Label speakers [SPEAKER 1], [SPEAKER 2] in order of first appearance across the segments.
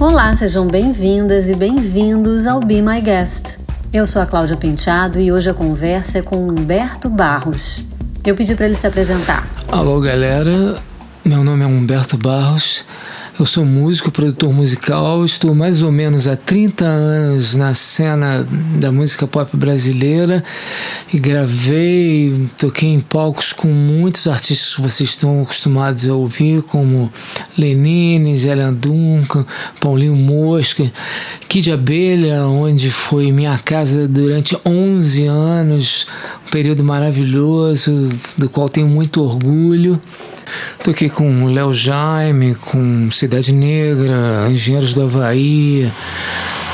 [SPEAKER 1] Olá, sejam bem-vindas e bem-vindos ao Be My Guest. Eu sou a Cláudia Penteado e hoje a conversa é com Humberto Barros. Eu pedi para ele se apresentar.
[SPEAKER 2] Alô, galera. Meu nome é Humberto Barros. Eu sou músico, produtor musical, estou mais ou menos há 30 anos na cena da música pop brasileira e gravei, toquei em palcos com muitos artistas que vocês estão acostumados a ouvir, como Lenine, Zélia Duncan, Paulinho Mosca, Kid Abelha, onde foi minha casa durante 11 anos, um período maravilhoso, do qual tenho muito orgulho. Toquei com Léo Jaime, com Cidade Negra, Engenheiros do Havaí.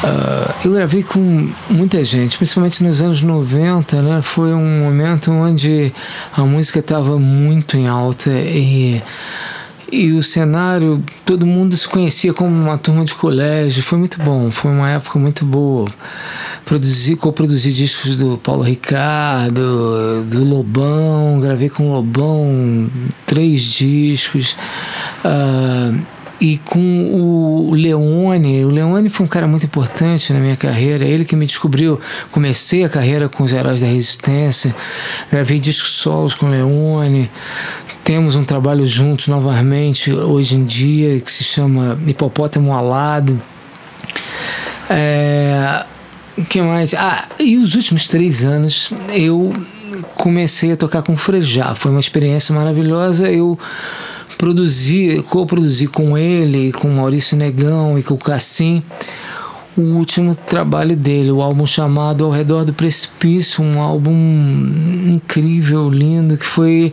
[SPEAKER 2] Uh, eu gravei com muita gente, principalmente nos anos 90, né? Foi um momento onde a música estava muito em alta e e o cenário, todo mundo se conhecia como uma turma de colégio, foi muito bom, foi uma época muito boa. Produzi, co-produzi discos do Paulo Ricardo, do Lobão, gravei com o Lobão três discos. Uh, e com o Leone, o Leone foi um cara muito importante na minha carreira, ele que me descobriu, comecei a carreira com os Heróis da Resistência, gravei discos solos com o Leone, temos um trabalho juntos novamente hoje em dia que se chama Hipopótamo Alado. É, que mais? Ah, e os últimos três anos eu comecei a tocar com Frejá. Foi uma experiência maravilhosa. Eu produzi, co-produzi com ele, com Maurício Negão e com o Cassim o último trabalho dele, o álbum chamado Ao Redor do Precipício, um álbum incrível, lindo, que foi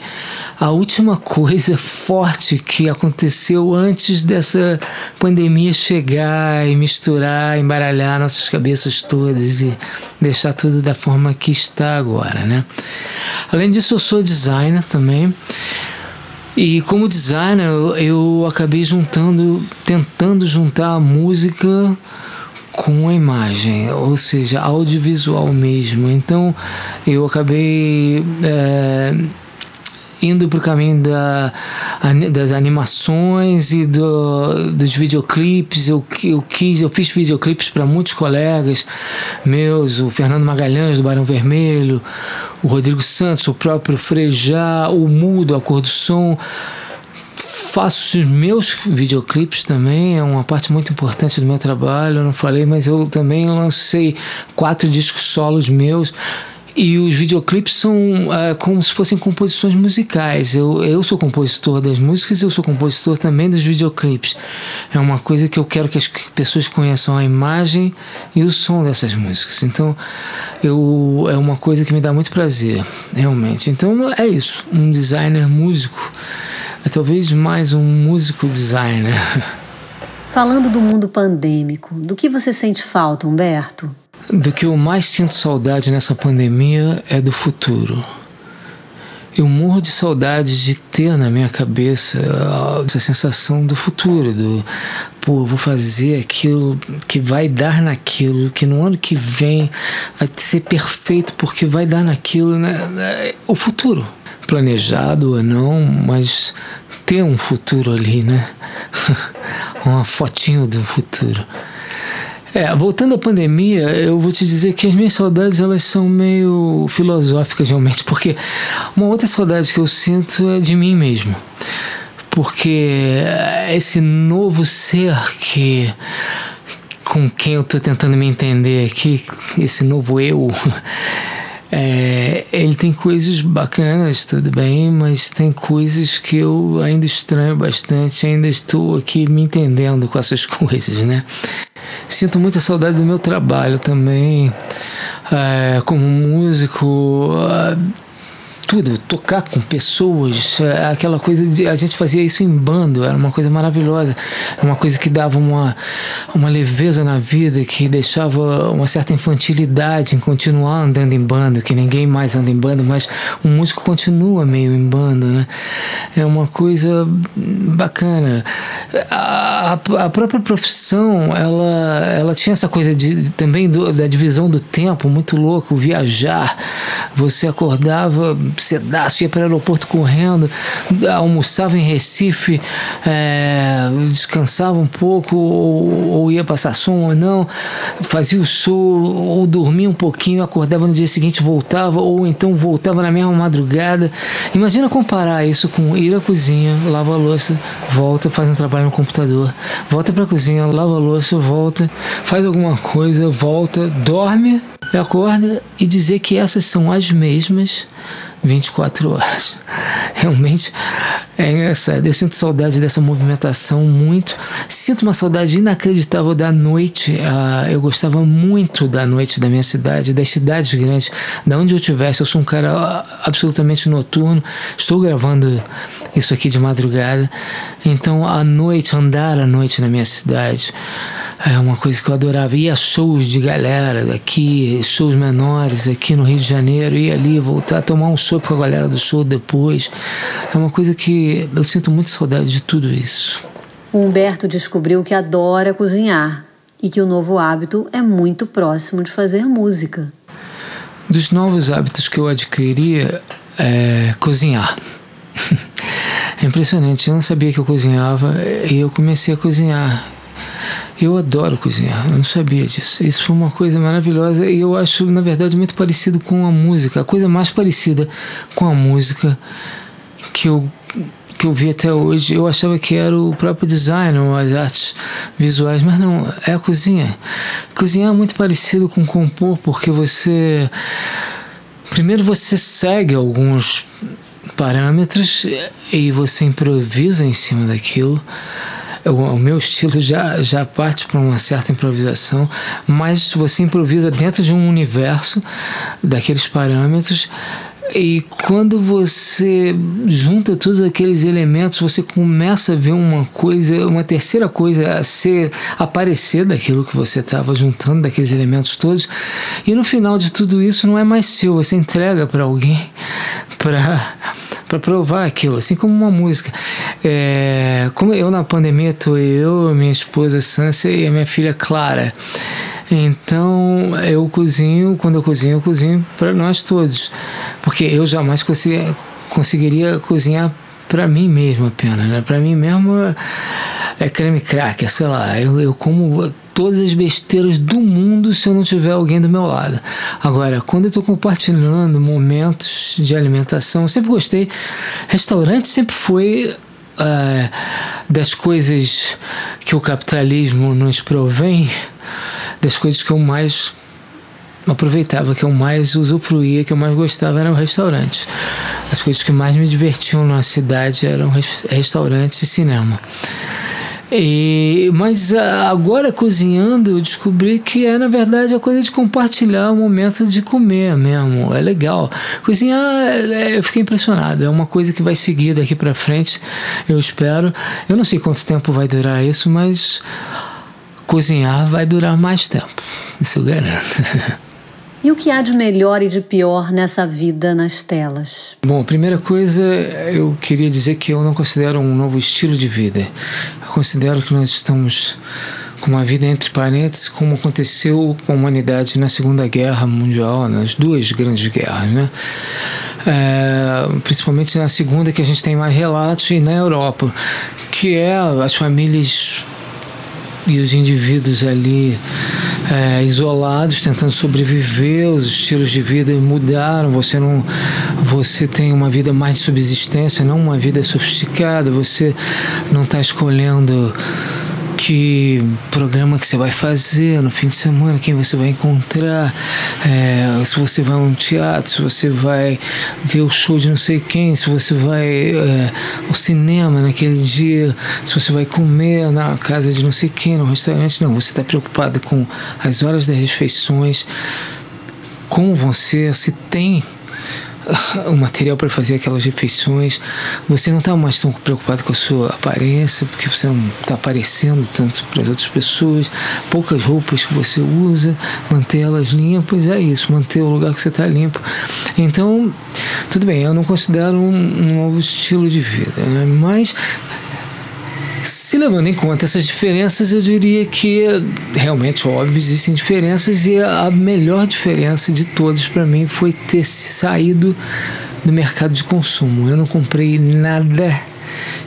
[SPEAKER 2] a última coisa forte que aconteceu antes dessa pandemia chegar e misturar, embaralhar nossas cabeças todas e deixar tudo da forma que está agora, né? Além disso, eu sou designer também. E como designer, eu acabei juntando, tentando juntar a música com a imagem, ou seja, audiovisual mesmo. Então eu acabei é, indo para o caminho da, das animações e do, dos videoclipes. Eu, eu quis, eu fiz videoclipes para muitos colegas meus, o Fernando Magalhães do Barão Vermelho, o Rodrigo Santos, o próprio Frejá, o Mudo, a Cor do Som faço os meus videoclipes também, é uma parte muito importante do meu trabalho. Eu não falei, mas eu também lancei quatro discos solos meus. E os videoclipes são é, como se fossem composições musicais. Eu, eu sou compositor das músicas, eu sou compositor também dos videoclipes. É uma coisa que eu quero que as pessoas conheçam a imagem e o som dessas músicas. Então, eu, é uma coisa que me dá muito prazer, realmente. Então, é isso. Um designer músico é talvez mais um músico designer.
[SPEAKER 1] Falando do mundo pandêmico, do que você sente falta, Humberto?
[SPEAKER 2] Do que eu mais sinto saudade nessa pandemia é do futuro. Eu morro de saudade de ter na minha cabeça essa sensação do futuro, do pô, vou fazer aquilo que vai dar naquilo, que no ano que vem vai ser perfeito porque vai dar naquilo, né? O futuro planejado ou não, mas ter um futuro ali, né? Uma fotinho do futuro. É, voltando à pandemia, eu vou te dizer que as minhas saudades elas são meio filosóficas realmente, porque uma outra saudade que eu sinto é de mim mesmo. Porque esse novo ser que com quem eu estou tentando me entender aqui, esse novo eu, é, ele tem coisas bacanas, tudo bem, mas tem coisas que eu ainda estranho bastante, ainda estou aqui me entendendo com essas coisas, né? Sinto muita saudade do meu trabalho também, é, como músico. É, tudo, tocar com pessoas, é, aquela coisa de. A gente fazia isso em bando, era uma coisa maravilhosa, uma coisa que dava uma, uma leveza na vida, que deixava uma certa infantilidade em continuar andando em bando, que ninguém mais anda em bando, mas o músico continua meio em bando, né? É uma coisa bacana. A, a própria profissão, ela, ela tinha essa coisa de, também do, da divisão do tempo muito louco, viajar. Você acordava cedaço, ia para o aeroporto correndo, almoçava em Recife, é, descansava um pouco, ou, ou, ia passar som ou não, fazia o show, ou dormia um pouquinho, acordava no dia seguinte, voltava, ou então voltava na mesma madrugada. Imagina comparar isso com ir à cozinha, lava a louça, volta, faz um trabalho no computador, volta para a cozinha, lava a louça, volta, faz alguma coisa, volta, dorme acorda e dizer que essas são as mesmas 24 horas. Realmente é engraçado. Eu sinto saudade dessa movimentação muito. Sinto uma saudade inacreditável da noite. Uh, eu gostava muito da noite da minha cidade, das cidades grandes, da onde eu tivesse. Eu sou um cara absolutamente noturno. Estou gravando isso aqui de madrugada. Então, à noite, andar à noite na minha cidade é uma coisa que eu adorava. Ia shows de galera aqui, shows menores aqui no Rio de Janeiro, ia ali, voltar, tomar um show com a galera do show depois. É uma coisa que eu sinto muito saudade de tudo isso.
[SPEAKER 1] O Humberto descobriu que adora cozinhar e que o novo hábito é muito próximo de fazer música.
[SPEAKER 2] Dos novos hábitos que eu adquiri é cozinhar. É impressionante, eu não sabia que eu cozinhava e eu comecei a cozinhar. Eu adoro cozinhar, eu não sabia disso. Isso foi uma coisa maravilhosa e eu acho, na verdade, muito parecido com a música. A coisa mais parecida com a música que eu, que eu vi até hoje, eu achava que era o próprio design, ou as artes visuais, mas não, é a cozinha. Cozinhar é muito parecido com compor, porque você. Primeiro você segue alguns parâmetros e você improvisa em cima daquilo o, meu estilo já, já parte para uma certa improvisação, mas você improvisa dentro de um universo daqueles parâmetros. E quando você junta todos aqueles elementos, você começa a ver uma coisa, uma terceira coisa a ser aparecer daquilo que você estava juntando, daqueles elementos todos. E no final de tudo isso não é mais seu, você entrega para alguém para para provar aquilo, assim como uma música. É, como eu na pandemia tô eu, minha esposa Sansa e a minha filha Clara. Então eu cozinho, quando eu cozinho, eu cozinho para nós todos, porque eu jamais consegui, conseguiria cozinhar para mim mesmo apenas, né? Para mim mesmo é creme cracker, sei lá. Eu, eu como todas as besteiras do mundo se eu não tiver alguém do meu lado. Agora, quando eu estou compartilhando momentos de alimentação, eu sempre gostei. Restaurante sempre foi uh, das coisas que o capitalismo nos provém, das coisas que eu mais aproveitava, que eu mais usufruía, que eu mais gostava eram restaurantes. As coisas que mais me divertiam na cidade eram restaurantes e cinema. E, mas agora cozinhando eu descobri que é na verdade a coisa de compartilhar o momento de comer mesmo. É legal. Cozinhar, é, eu fiquei impressionado. É uma coisa que vai seguir daqui para frente, eu espero. Eu não sei quanto tempo vai durar isso, mas cozinhar vai durar mais tempo. Isso eu garanto.
[SPEAKER 1] E o que há de melhor e de pior nessa vida nas telas?
[SPEAKER 2] Bom, primeira coisa, eu queria dizer que eu não considero um novo estilo de vida. Eu considero que nós estamos com uma vida entre parênteses, como aconteceu com a humanidade na Segunda Guerra Mundial, nas duas grandes guerras, né? É, principalmente na segunda que a gente tem mais relatos e na Europa, que é as famílias e os indivíduos ali é, isolados, tentando sobreviver, os estilos de vida mudaram, você não você tem uma vida mais de subsistência, não uma vida sofisticada, você não está escolhendo que programa que você vai fazer no fim de semana, quem você vai encontrar, é, se você vai a um teatro, se você vai ver o show de não sei quem, se você vai é, ao cinema naquele dia, se você vai comer na casa de não sei quem, no restaurante, não, você está preocupado com as horas das refeições, como você se tem o material para fazer aquelas refeições. Você não está mais tão preocupado com a sua aparência, porque você não está aparecendo tanto para as outras pessoas. Poucas roupas que você usa, manter elas limpas, é isso, manter o lugar que você está limpo. Então, tudo bem, eu não considero um, um novo estilo de vida, né? mas se levando em conta essas diferenças, eu diria que realmente, óbvio, existem diferenças e a melhor diferença de todas para mim foi ter saído do mercado de consumo. Eu não comprei nada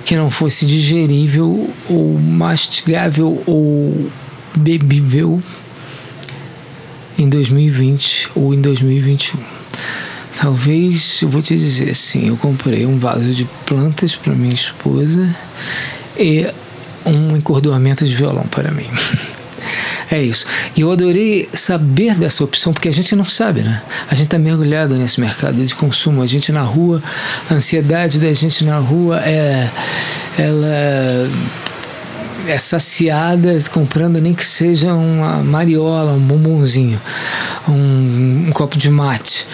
[SPEAKER 2] que não fosse digerível ou mastigável ou bebível em 2020 ou em 2021. Talvez, eu vou te dizer assim, eu comprei um vaso de plantas para minha esposa e um encordoamento de violão para mim. É isso. E eu adorei saber dessa opção, porque a gente não sabe, né? A gente tá mergulhado nesse mercado de consumo. A gente na rua, a ansiedade da gente na rua é. Ela é saciada comprando nem que seja uma mariola, um bombonzinho, um, um copo de mate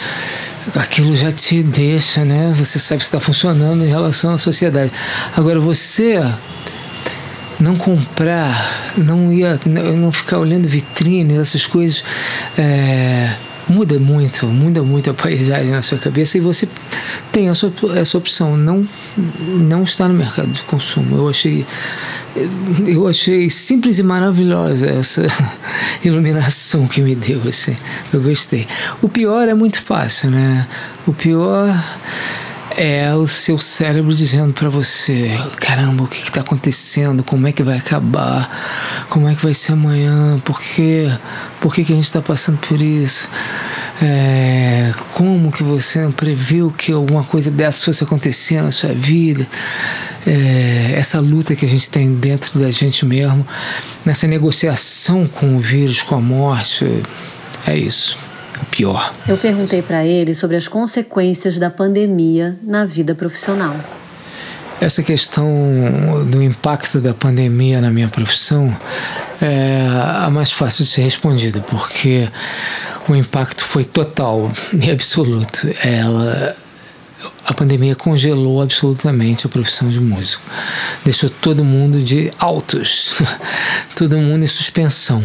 [SPEAKER 2] aquilo já te deixa, né? Você sabe que está funcionando em relação à sociedade. Agora você não comprar, não ia, não ficar olhando vitrine, essas coisas. É, muda muito, muda muito a paisagem na sua cabeça e você tem essa, essa opção, não, não está no mercado de consumo. Eu achei, eu achei simples e maravilhosa essa iluminação que me deu, assim. Eu gostei. O pior é muito fácil, né? O pior é o seu cérebro dizendo para você: caramba, o que está acontecendo? Como é que vai acabar? Como é que vai ser amanhã? Por quê? Por que, que a gente está passando por isso? É, como que você não previu que alguma coisa dessa fosse acontecer na sua vida? É, essa luta que a gente tem dentro da gente mesmo, nessa negociação com o vírus, com a morte, é isso pior.
[SPEAKER 1] Eu perguntei para ele sobre as consequências da pandemia na vida profissional.
[SPEAKER 2] Essa questão do impacto da pandemia na minha profissão é a mais fácil de ser respondida, porque o impacto foi total e absoluto. Ela a pandemia congelou absolutamente a profissão de músico. Deixou todo mundo de altos, todo mundo em suspensão.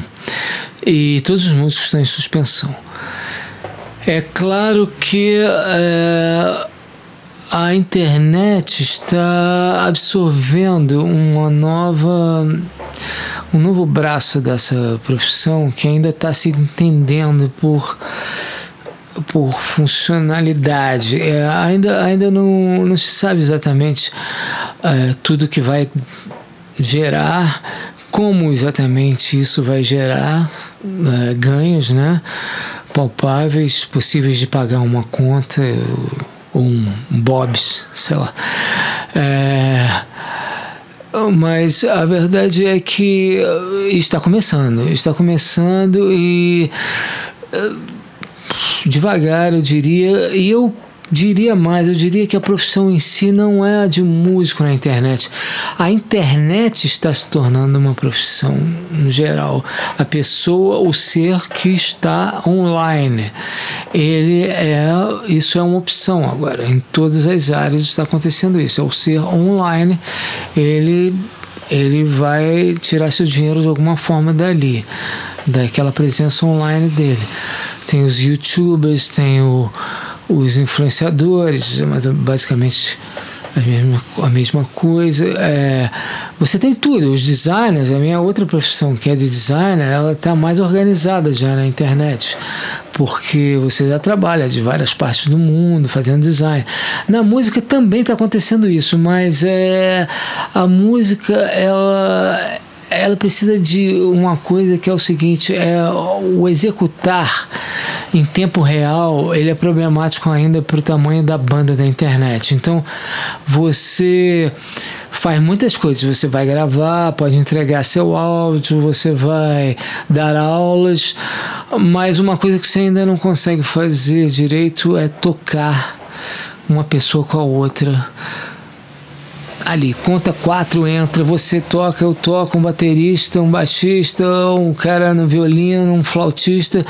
[SPEAKER 2] E todos os músicos estão em suspensão. É claro que é, a internet está absorvendo uma nova um novo braço dessa profissão que ainda está se entendendo por por funcionalidade. É, ainda ainda não, não se sabe exatamente é, tudo que vai gerar, como exatamente isso vai gerar é, ganhos, né? Palpáveis, possíveis de pagar uma conta ou um Bob's, sei lá. É, mas a verdade é que está começando, está começando e é, devagar eu diria, e eu diria mais, eu diria que a profissão em si não é a de músico na internet. A internet está se tornando uma profissão no geral. A pessoa, o ser que está online, ele é, isso é uma opção agora. Em todas as áreas está acontecendo isso. É o ser online, ele ele vai tirar seu dinheiro de alguma forma dali, daquela presença online dele. Tem os youtubers, tem o os influenciadores, mas basicamente a mesma, a mesma coisa. É, você tem tudo, os designers, a minha outra profissão que é de designer, ela está mais organizada já na internet, porque você já trabalha de várias partes do mundo fazendo design. Na música também está acontecendo isso, mas é, a música ela ela precisa de uma coisa que é o seguinte, é o executar em tempo real, ele é problemático ainda para o tamanho da banda da internet. Então, você faz muitas coisas. Você vai gravar, pode entregar seu áudio, você vai dar aulas, mas uma coisa que você ainda não consegue fazer direito é tocar uma pessoa com a outra ali, conta quatro, entra, você toca, eu toco, um baterista, um baixista, um cara no violino, um flautista,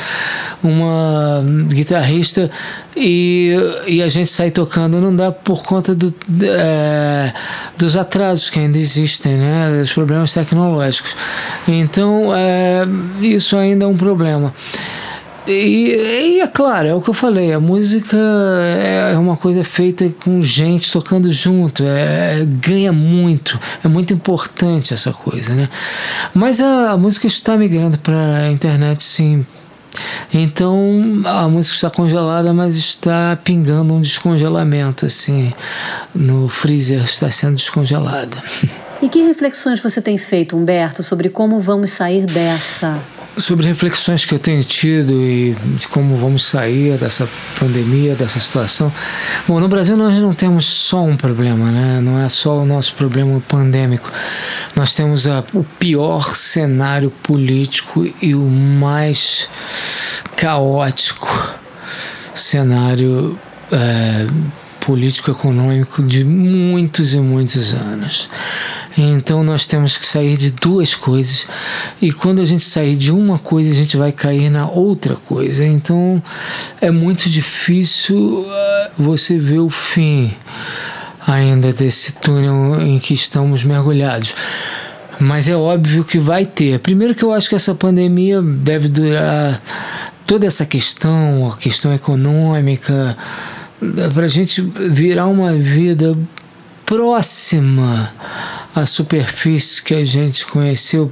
[SPEAKER 2] uma guitarrista e, e a gente sai tocando. Não dá por conta do, é, dos atrasos que ainda existem, né? Dos problemas tecnológicos. Então, é, isso ainda é um problema. E, e, é claro, é o que eu falei, a música é uma coisa feita com gente tocando junto, é, ganha muito, é muito importante essa coisa, né? Mas a, a música está migrando para a internet, sim, Então a música está congelada, mas está pingando um descongelamento, assim. No freezer está sendo descongelada.
[SPEAKER 1] E que reflexões você tem feito, Humberto, sobre como vamos sair dessa?
[SPEAKER 2] Sobre reflexões que eu tenho tido e de como vamos sair dessa pandemia, dessa situação. Bom, no Brasil nós não temos só um problema, né? Não é só o nosso problema pandêmico. Nós temos a, o pior cenário político e o mais caótico cenário é, político-econômico de muitos e muitos anos. Então nós temos que sair de duas coisas e quando a gente sair de uma coisa a gente vai cair na outra coisa. Então é muito difícil ah, você ver o fim ainda desse túnel em que estamos mergulhados. Mas é óbvio que vai ter. Primeiro que eu acho que essa pandemia deve durar toda essa questão, a questão econômica, para a gente virar uma vida próxima à superfície que a gente conheceu,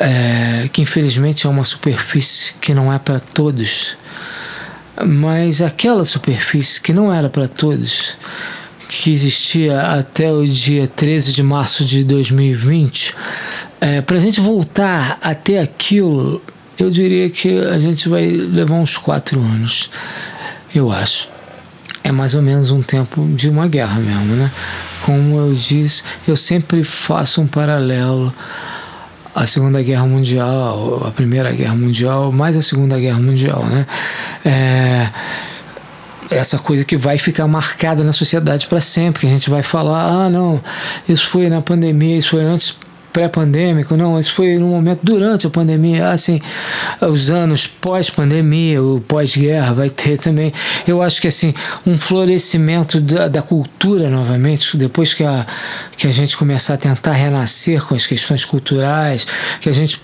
[SPEAKER 2] é, que infelizmente é uma superfície que não é para todos, mas aquela superfície que não era para todos, que existia até o dia 13 de março de 2020, é, para a gente voltar até aquilo, eu diria que a gente vai levar uns quatro anos, eu acho é mais ou menos um tempo de uma guerra mesmo, né? Como eu disse, eu sempre faço um paralelo à Segunda Guerra Mundial, à Primeira Guerra Mundial, mais a Segunda Guerra Mundial, né? É, essa coisa que vai ficar marcada na sociedade para sempre, que a gente vai falar, ah, não, isso foi na pandemia, isso foi antes pré-pandêmico, não, isso foi no momento durante a pandemia, assim, os anos pós-pandemia, o pós-guerra vai ter também. Eu acho que assim, um florescimento da, da, cultura novamente, depois que a, que a gente começar a tentar renascer com as questões culturais, que a gente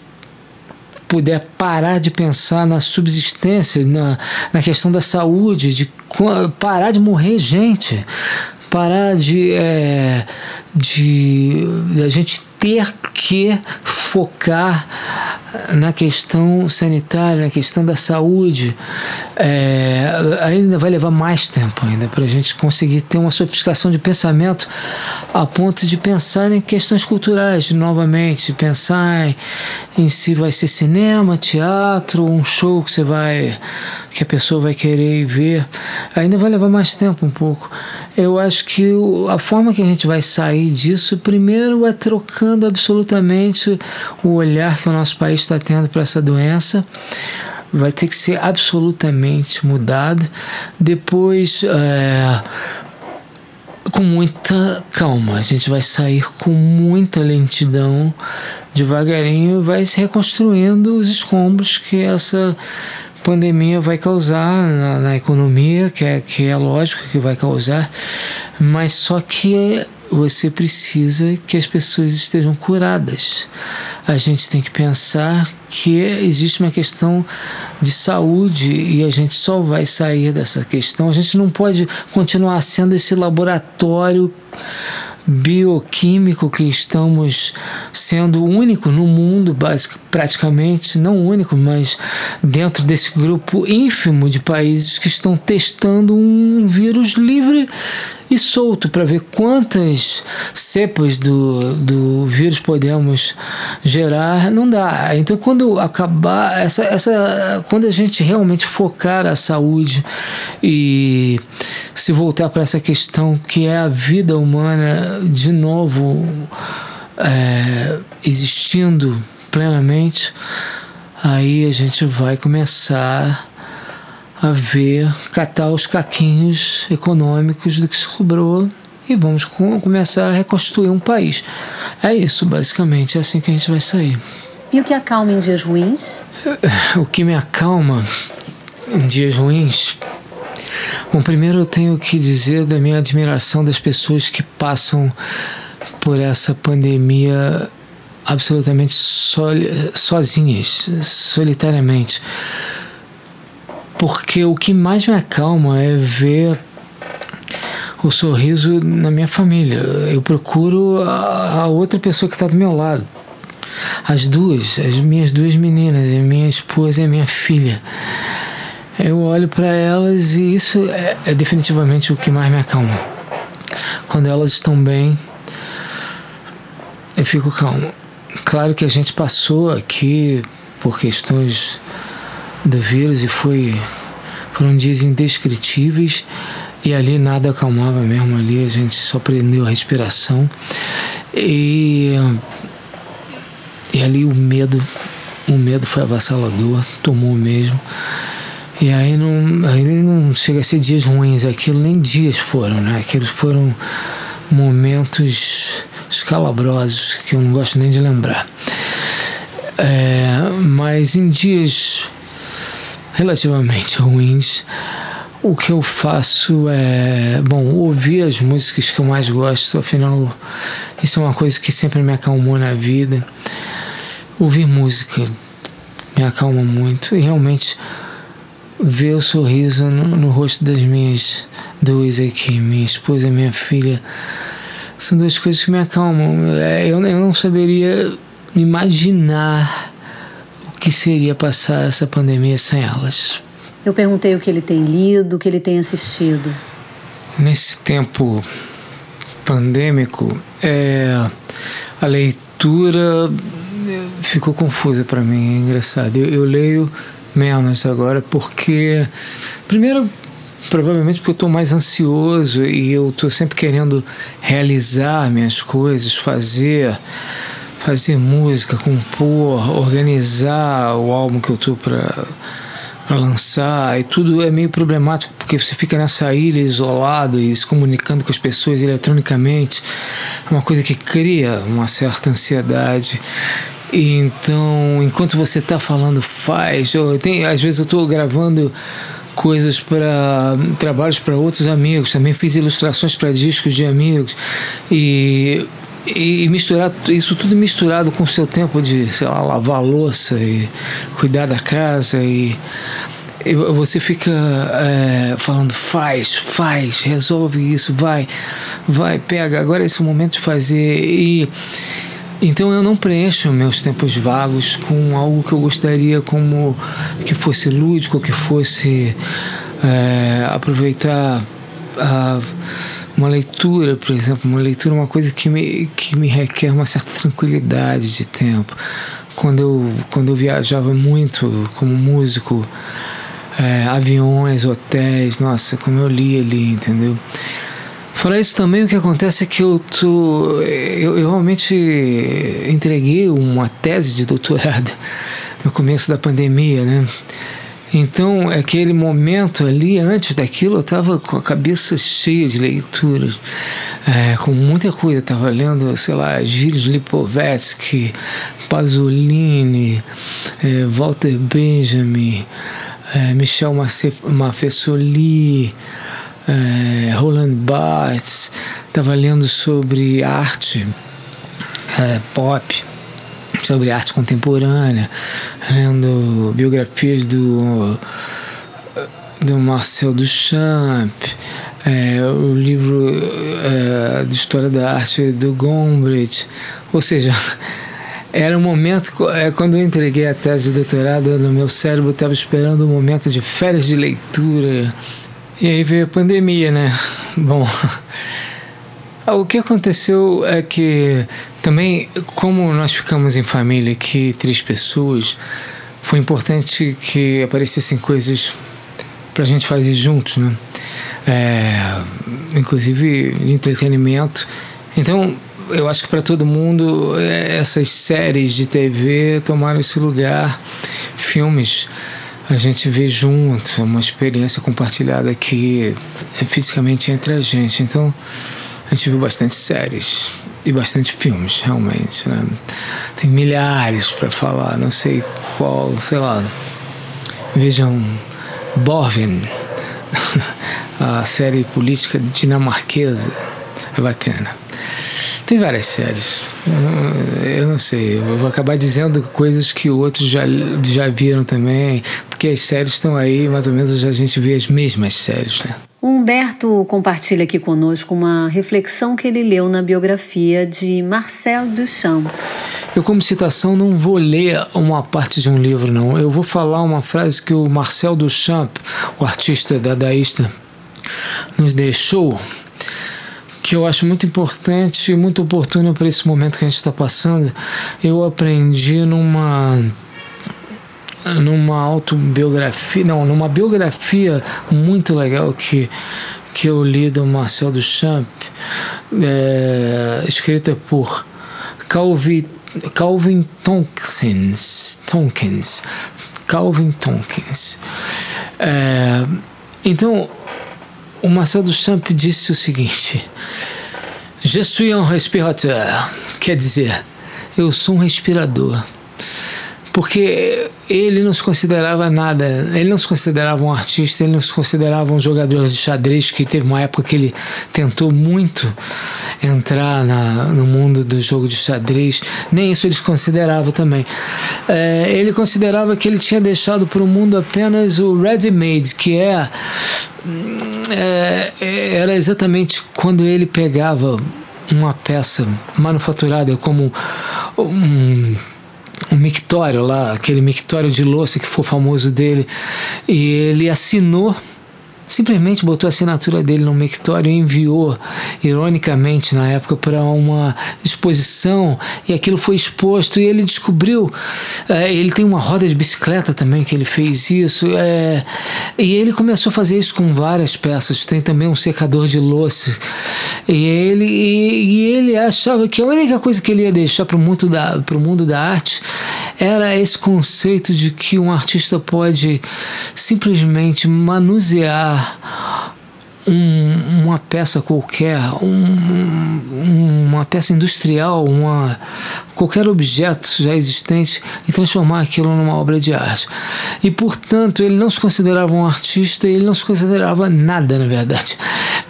[SPEAKER 2] puder parar de pensar na subsistência, na, na questão da saúde, de parar de morrer gente, parar de, é, de, a gente ter que focar na questão sanitária, na questão da saúde, é, ainda vai levar mais tempo ainda para a gente conseguir ter uma sofisticação de pensamento a ponto de pensar em questões culturais novamente, pensar em, em se vai ser cinema, teatro, um show que você vai que a pessoa vai querer ver, ainda vai levar mais tempo um pouco. Eu acho que a forma que a gente vai sair disso, primeiro é trocando absolutamente o olhar que o nosso país está tendo para essa doença vai ter que ser absolutamente mudado. Depois, é, com muita calma, a gente vai sair com muita lentidão, devagarinho, vai se reconstruindo os escombros que essa pandemia vai causar na, na, economia, que é, que é lógico que vai causar, mas só que você precisa que as pessoas estejam curadas. A gente tem que pensar que existe uma questão de saúde e a gente só vai sair dessa questão. A gente não pode continuar sendo esse laboratório bioquímico que estamos sendo único no mundo, basic, praticamente, não único, mas dentro desse grupo ínfimo de países que estão testando um vírus livre e solto para ver quantas cepas do, do vírus podemos gerar, não dá. Então, quando acabar essa, essa quando a gente realmente focar a saúde e se voltar para essa questão que é a vida humana de novo é, existindo plenamente, aí a gente vai começar ver, catar os caquinhos econômicos do que se cobrou e vamos com, começar a reconstruir um país. É isso, basicamente, é assim que a gente vai sair.
[SPEAKER 1] E o que acalma em dias ruins?
[SPEAKER 2] O que me acalma em dias ruins Bom, primeiro eu tenho que dizer da minha admiração das pessoas que passam por essa pandemia absolutamente sozinhas, solitariamente. Porque o que mais me acalma é ver o sorriso na minha família. Eu procuro a outra pessoa que está do meu lado. as duas, as minhas duas meninas, a minha esposa e a minha filha. Eu olho para elas e isso é, é definitivamente o que mais me acalma. Quando elas estão bem, eu fico calmo. Claro que a gente passou aqui por questões do vírus e foi foram dias indescritíveis e ali nada acalmava mesmo ali a gente só prendeu a respiração e e ali o medo o medo foi avassalador tomou mesmo. E aí não aí não chega a ser dias ruins aquilo nem dias foram né? Aqueles foram momentos escalabrosos que eu não gosto nem de lembrar. É, mas em dias relativamente ruins, o que eu faço é, bom, ouvir as músicas que eu mais gosto, afinal, isso é uma coisa que sempre me acalmou na vida. Ouvir música me acalma muito e realmente ver o sorriso no, no rosto das minhas duas aqui, minha esposa e minha filha, são duas coisas que me acalmam. É, eu, eu não saberia imaginar que seria passar essa pandemia sem elas.
[SPEAKER 1] Eu perguntei o que ele tem lido, o que ele tem assistido.
[SPEAKER 2] Nesse tempo pandêmico, é, a leitura ficou confusa para mim, é engraçado. Eu, eu leio menos agora porque, primeiro, provavelmente porque eu estou mais ansioso e eu estou sempre querendo realizar minhas coisas, fazer fazer música, compor, organizar o álbum que eu tô para para lançar e tudo é meio problemático porque você fica nessa ilha isolado e se comunicando com as pessoas eletronicamente é uma coisa que cria uma certa ansiedade. E então enquanto você está falando faz ou tem às vezes eu estou gravando coisas para trabalhos para outros amigos também fiz ilustrações para discos de amigos e e misturar isso tudo misturado com o seu tempo de, sei lá, lavar louça e cuidar da casa e, e você fica é, falando faz, faz, resolve isso, vai, vai, pega, agora é esse momento de fazer. E então eu não preencho meus tempos vagos com algo que eu gostaria como que fosse lúdico, que fosse é, aproveitar a uma leitura, por exemplo, uma leitura é uma coisa que me, que me requer uma certa tranquilidade de tempo. Quando eu, quando eu viajava muito como músico, é, aviões, hotéis, nossa, como eu li ali, entendeu? Fora isso também o que acontece é que eu tô eu, eu realmente entreguei uma tese de doutorado no começo da pandemia, né? Então, aquele momento ali, antes daquilo, eu estava com a cabeça cheia de leituras, é, com muita coisa. Estava lendo, sei lá, Gilles Lipovetsky, Pasolini, é, Walter Benjamin, é, Michel Maffesoli, é, Roland Barthes. Estava lendo sobre arte é, pop sobre arte contemporânea, lendo biografias do, do Marcel Duchamp, é, o livro é, de História da Arte do Gombrich, ou seja, era um momento, é, quando eu entreguei a tese de doutorado, no meu cérebro estava esperando um momento de férias de leitura, e aí veio a pandemia, né? Bom, o que aconteceu é que também, como nós ficamos em família aqui, três pessoas, foi importante que aparecessem coisas para a gente fazer juntos, né? É, inclusive de entretenimento. Então, eu acho que para todo mundo é, essas séries de TV tomaram esse lugar, filmes a gente vê junto, é uma experiência compartilhada aqui é, fisicamente entre a gente. Então, a gente viu bastante séries e bastante filmes, realmente. Né? Tem milhares para falar, não sei qual, sei lá. Vejam Borgen, a série política dinamarquesa, é bacana. Tem várias séries. Eu não sei, eu vou acabar dizendo coisas que outros já, já viram também, porque as séries estão aí, mais ou menos a gente vê as mesmas séries, né?
[SPEAKER 1] O Humberto compartilha aqui conosco uma reflexão que ele leu na biografia de Marcel Duchamp.
[SPEAKER 2] Eu, como citação, não vou ler uma parte de um livro, não. Eu vou falar uma frase que o Marcel Duchamp, o artista dadaísta, nos deixou, que eu acho muito importante e muito oportuna para esse momento que a gente está passando. Eu aprendi numa numa autobiografia, não, numa biografia muito legal que, que eu li do Marcel Duchamp, é, escrita por Calvin, Calvin Tonkins, Tonkins, Calvin Tonkins. É, então, o Marcel Duchamp disse o seguinte: Je suis un respirateur, quer dizer, eu sou um respirador porque ele não se considerava nada, ele não se considerava um artista, ele não se considerava um jogador de xadrez, que teve uma época que ele tentou muito entrar na, no mundo do jogo de xadrez, nem isso ele se considerava também. É, ele considerava que ele tinha deixado para o mundo apenas o ready-made, que é, é, era exatamente quando ele pegava uma peça manufaturada como um um mictório lá, aquele mictório de louça que foi famoso dele, e ele assinou simplesmente botou a assinatura dele no mictório e enviou, ironicamente, na época, para uma exposição e aquilo foi exposto e ele descobriu. É, ele tem uma roda de bicicleta também que ele fez isso. É, e ele começou a fazer isso com várias peças. Tem também um secador de louça. E ele, e, e ele achava que a única coisa que ele ia deixar para o mundo, da, mundo da arte era esse conceito de que um artista pode simplesmente manusear um, uma peça qualquer, um, uma peça industrial, uma, qualquer objeto já existente e transformar aquilo numa obra de arte. E portanto ele não se considerava um artista, ele não se considerava nada na verdade.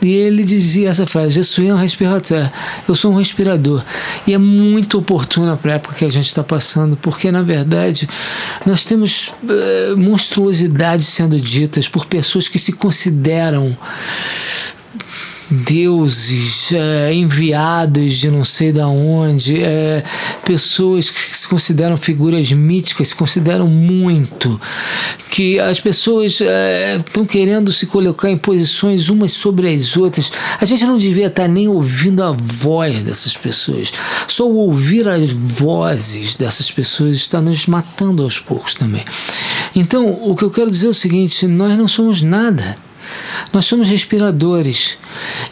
[SPEAKER 2] E ele dizia essa frase: Je suis un respirateur. Eu sou um respirador. E é muito oportuna para a época que a gente está passando, porque na verdade nós temos uh, monstruosidades sendo ditas por pessoas que se consideram deuses é, enviados de não sei da onde, é, pessoas que se consideram figuras míticas, se consideram muito, que as pessoas estão é, querendo se colocar em posições umas sobre as outras. A gente não devia estar nem ouvindo a voz dessas pessoas. Só ouvir as vozes dessas pessoas está nos matando aos poucos também. Então, o que eu quero dizer é o seguinte: nós não somos nada. Nós somos respiradores.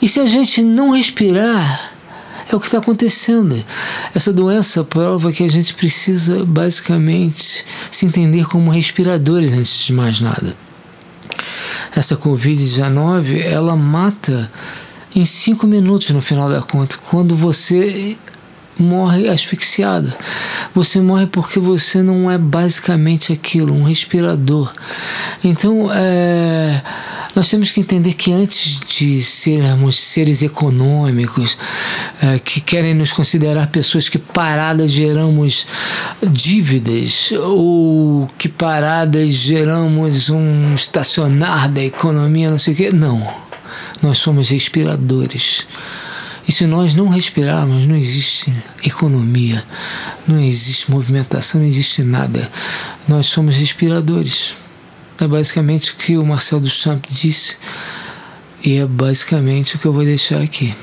[SPEAKER 2] E se a gente não respirar, é o que está acontecendo. Essa doença prova que a gente precisa basicamente se entender como respiradores antes de mais nada. Essa Covid-19 ela mata em cinco minutos no final da conta, quando você morre asfixiado. Você morre porque você não é basicamente aquilo, um respirador. Então, é nós temos que entender que antes de sermos seres econômicos, é, que querem nos considerar pessoas que paradas geramos dívidas, ou que paradas geramos um estacionar da economia, não sei o quê, não. Nós somos respiradores. E se nós não respirarmos, não existe economia, não existe movimentação, não existe nada. Nós somos respiradores. É basicamente o que o Marcel Duchamp disse e é basicamente o que eu vou deixar aqui.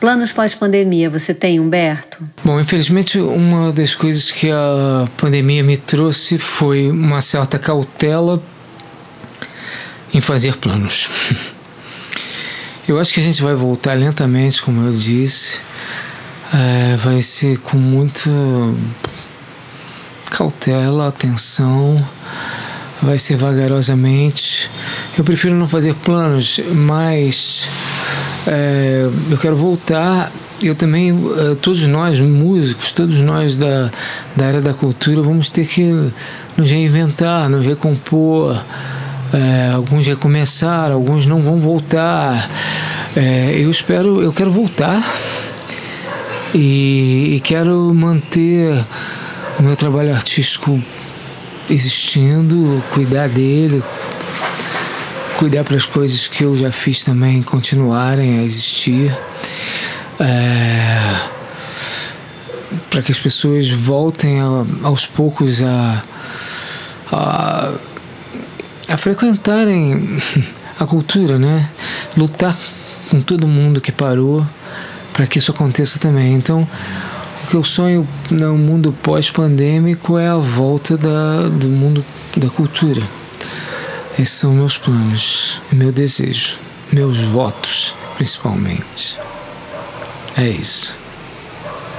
[SPEAKER 1] Planos pós-pandemia, você tem, Humberto?
[SPEAKER 2] Bom, infelizmente, uma das coisas que a pandemia me trouxe foi uma certa cautela em fazer planos. Eu acho que a gente vai voltar lentamente, como eu disse. É, vai ser com muita cautela, atenção vai ser vagarosamente. Eu prefiro não fazer planos, mas é, eu quero voltar. Eu também, é, todos nós músicos, todos nós da, da área da cultura, vamos ter que nos reinventar, nos recompor. É, alguns recomeçar, alguns não vão voltar. É, eu espero, eu quero voltar e, e quero manter o meu trabalho artístico existindo, cuidar dele, cuidar para as coisas que eu já fiz também continuarem a existir. É, para que as pessoas voltem a, aos poucos a, a, a frequentarem a cultura, né? Lutar com todo mundo que parou para que isso aconteça também. Então, o que eu sonho no mundo pós-pandêmico é a volta da, do mundo da cultura. Esses são meus planos, meu desejo, meus votos, principalmente. É isso.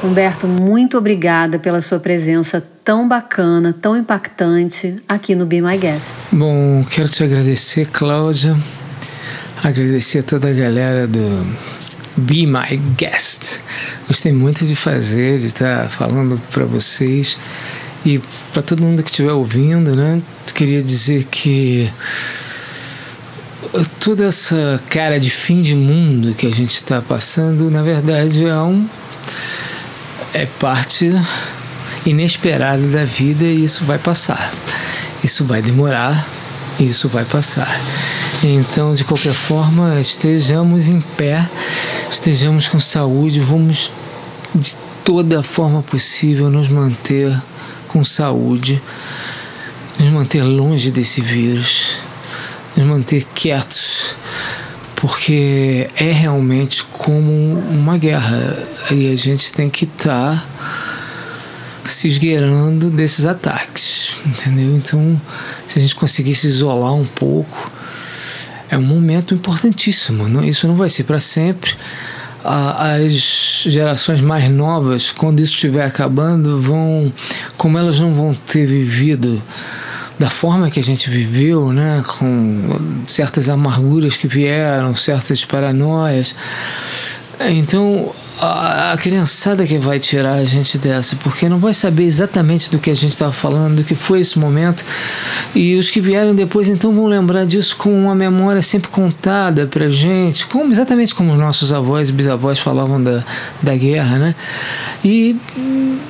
[SPEAKER 1] Humberto, muito obrigada pela sua presença tão bacana, tão impactante aqui no Be My Guest.
[SPEAKER 2] Bom, quero te agradecer, Cláudia. Agradecer a toda a galera do Be My Guest. Gostei muito de fazer, de estar falando para vocês. E para todo mundo que estiver ouvindo, né, queria dizer que toda essa cara de fim de mundo que a gente está passando, na verdade, é um é parte inesperada da vida e isso vai passar. Isso vai demorar, isso vai passar. Então, de qualquer forma, estejamos em pé, estejamos com saúde, vamos de toda forma possível nos manter com saúde, nos manter longe desse vírus, nos manter quietos, porque é realmente como uma guerra e a gente tem que estar tá se esgueirando desses ataques, entendeu? Então, se a gente conseguir se isolar um pouco, é um momento importantíssimo. Não, isso não vai ser para sempre as gerações mais novas, quando isso estiver acabando, vão, como elas não vão ter vivido da forma que a gente viveu, né, com certas amarguras que vieram, certas paranoias. Então, a, criançada que vai tirar a gente dessa, porque não vai saber exatamente do que a gente estava falando, do que foi esse momento, e os que vierem depois então vão lembrar disso com uma memória sempre contada pra gente, como, exatamente como nossos avós e bisavós falavam da, da guerra, né? E,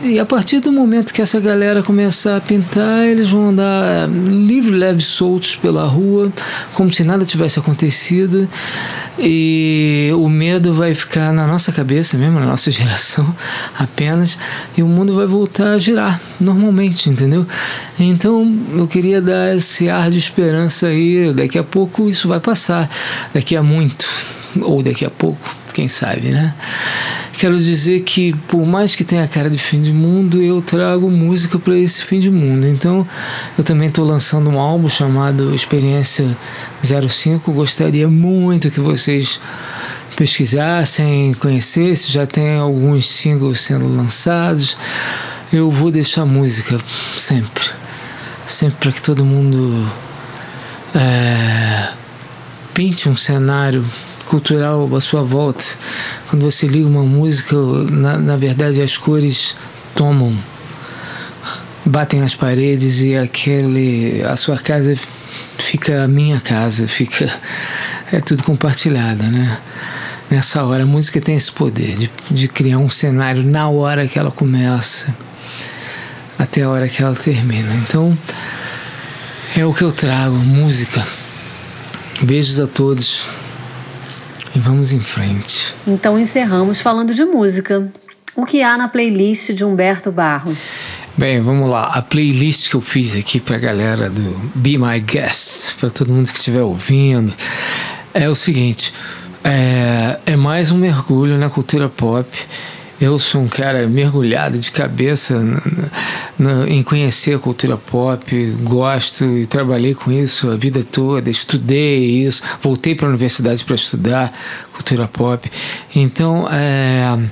[SPEAKER 2] e a partir do momento que essa galera começar a pintar, eles vão andar livre, leve, soltos pela rua, como se nada tivesse acontecido, e o medo vai ficar na nossa cabeça mesmo, na nossa geração apenas, e o mundo vai voltar a girar normalmente, entendeu? Então eu queria dar esse ar de esperança aí, daqui a pouco isso vai passar, daqui a muito, ou daqui a pouco, quem sabe, né? Quero dizer que, por mais que tenha cara de fim de mundo, eu trago música para esse fim de mundo. Então, eu também estou lançando um álbum chamado Experiência 05. Gostaria muito que vocês pesquisassem, conhecessem. Já tem alguns singles sendo lançados. Eu vou deixar música sempre, sempre para que todo mundo é, pinte um cenário cultural à sua volta. Quando você liga uma música, na, na verdade as cores tomam, batem as paredes e aquele, a sua casa fica a minha casa, fica é tudo compartilhado, né? Nessa hora a música tem esse poder de, de criar um cenário na hora que ela começa até a hora que ela termina. Então é o que eu trago, música. Beijos a todos e vamos em frente.
[SPEAKER 1] Então encerramos falando de música. O que há na playlist de Humberto Barros?
[SPEAKER 2] Bem, vamos lá. A playlist que eu fiz aqui pra galera do Be My Guest, para todo mundo que estiver ouvindo, é o seguinte: é, é mais um mergulho na cultura pop eu sou um cara mergulhado de cabeça em conhecer a cultura pop, gosto e trabalhei com isso a vida toda, estudei isso, voltei para a universidade para estudar cultura pop. Então, é,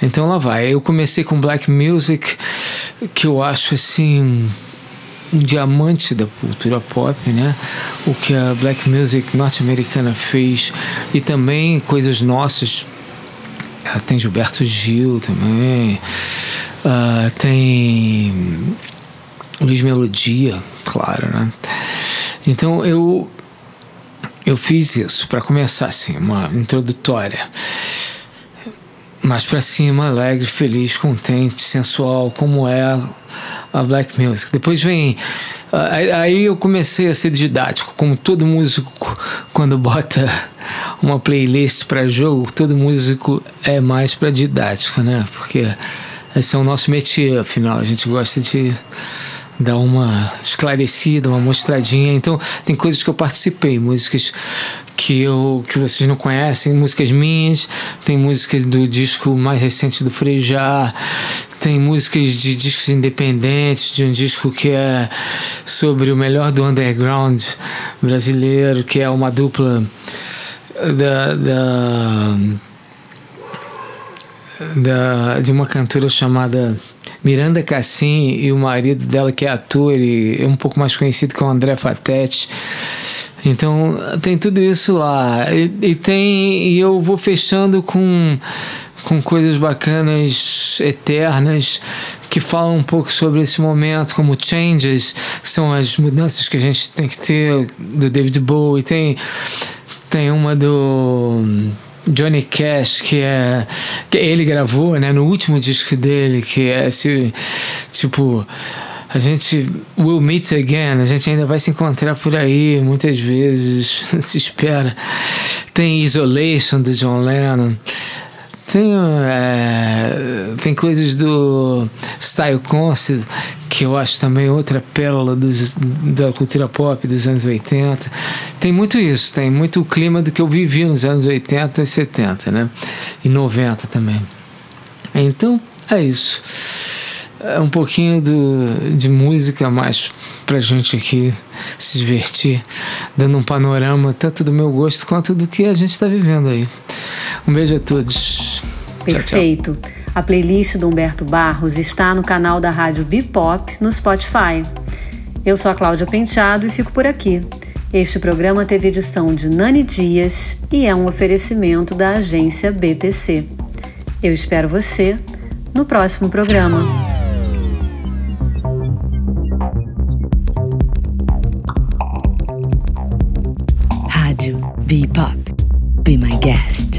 [SPEAKER 2] então lá vai. Eu comecei com black music, que eu acho assim um diamante da cultura pop, né? O que a black music norte-americana fez e também coisas nossas ah, tem Gilberto Gil também. Uh, tem Luiz Melodia, claro, né? Então eu eu fiz isso para começar assim, uma introdutória. Mais para cima, alegre, feliz, contente, sensual, como é a black music. Depois vem aí eu comecei a ser didático, como todo músico quando bota uma playlist para jogo, todo músico é mais para didática, né? Porque esse é o nosso métier, afinal, a gente gosta de dar uma esclarecida, uma mostradinha. Então, tem coisas que eu participei, músicas que eu que vocês não conhecem, músicas minhas, tem músicas do disco mais recente do Frejá, tem músicas de discos independentes, de um disco que é sobre o melhor do underground brasileiro, que é uma dupla da, da, da de uma cantora chamada Miranda Cassim e o marido dela que é ator e é um pouco mais conhecido que o André Fatete. Então tem tudo isso lá e, e tem e eu vou fechando com com coisas bacanas eternas que falam um pouco sobre esse momento, como Changes, que são as mudanças que a gente tem que ter do David Bowie, tem tem uma do Johnny Cash, que é. que ele gravou, né, no último disco dele, que é esse. Tipo. A gente will meet again, a gente ainda vai se encontrar por aí muitas vezes, se espera. Tem Isolation do John Lennon. Tem, é, tem coisas do Style Concert, que eu acho também outra pérola dos, da cultura pop dos anos 80. Tem muito isso, tem muito o clima do que eu vivi nos anos 80 e 70, né? E 90 também. Então, é isso. É um pouquinho do, de música mais pra gente aqui se divertir, dando um panorama tanto do meu gosto quanto do que a gente está vivendo aí. Um beijo a todos.
[SPEAKER 1] Perfeito. Tchau, tchau. A playlist do Humberto Barros está no canal da Rádio Bipop no Spotify. Eu sou a Cláudia Penteado e fico por aqui. Este programa teve edição de Nani Dias e é um oferecimento da agência BTC. Eu espero você no próximo programa.
[SPEAKER 3] Rádio Bebop. Be my guest.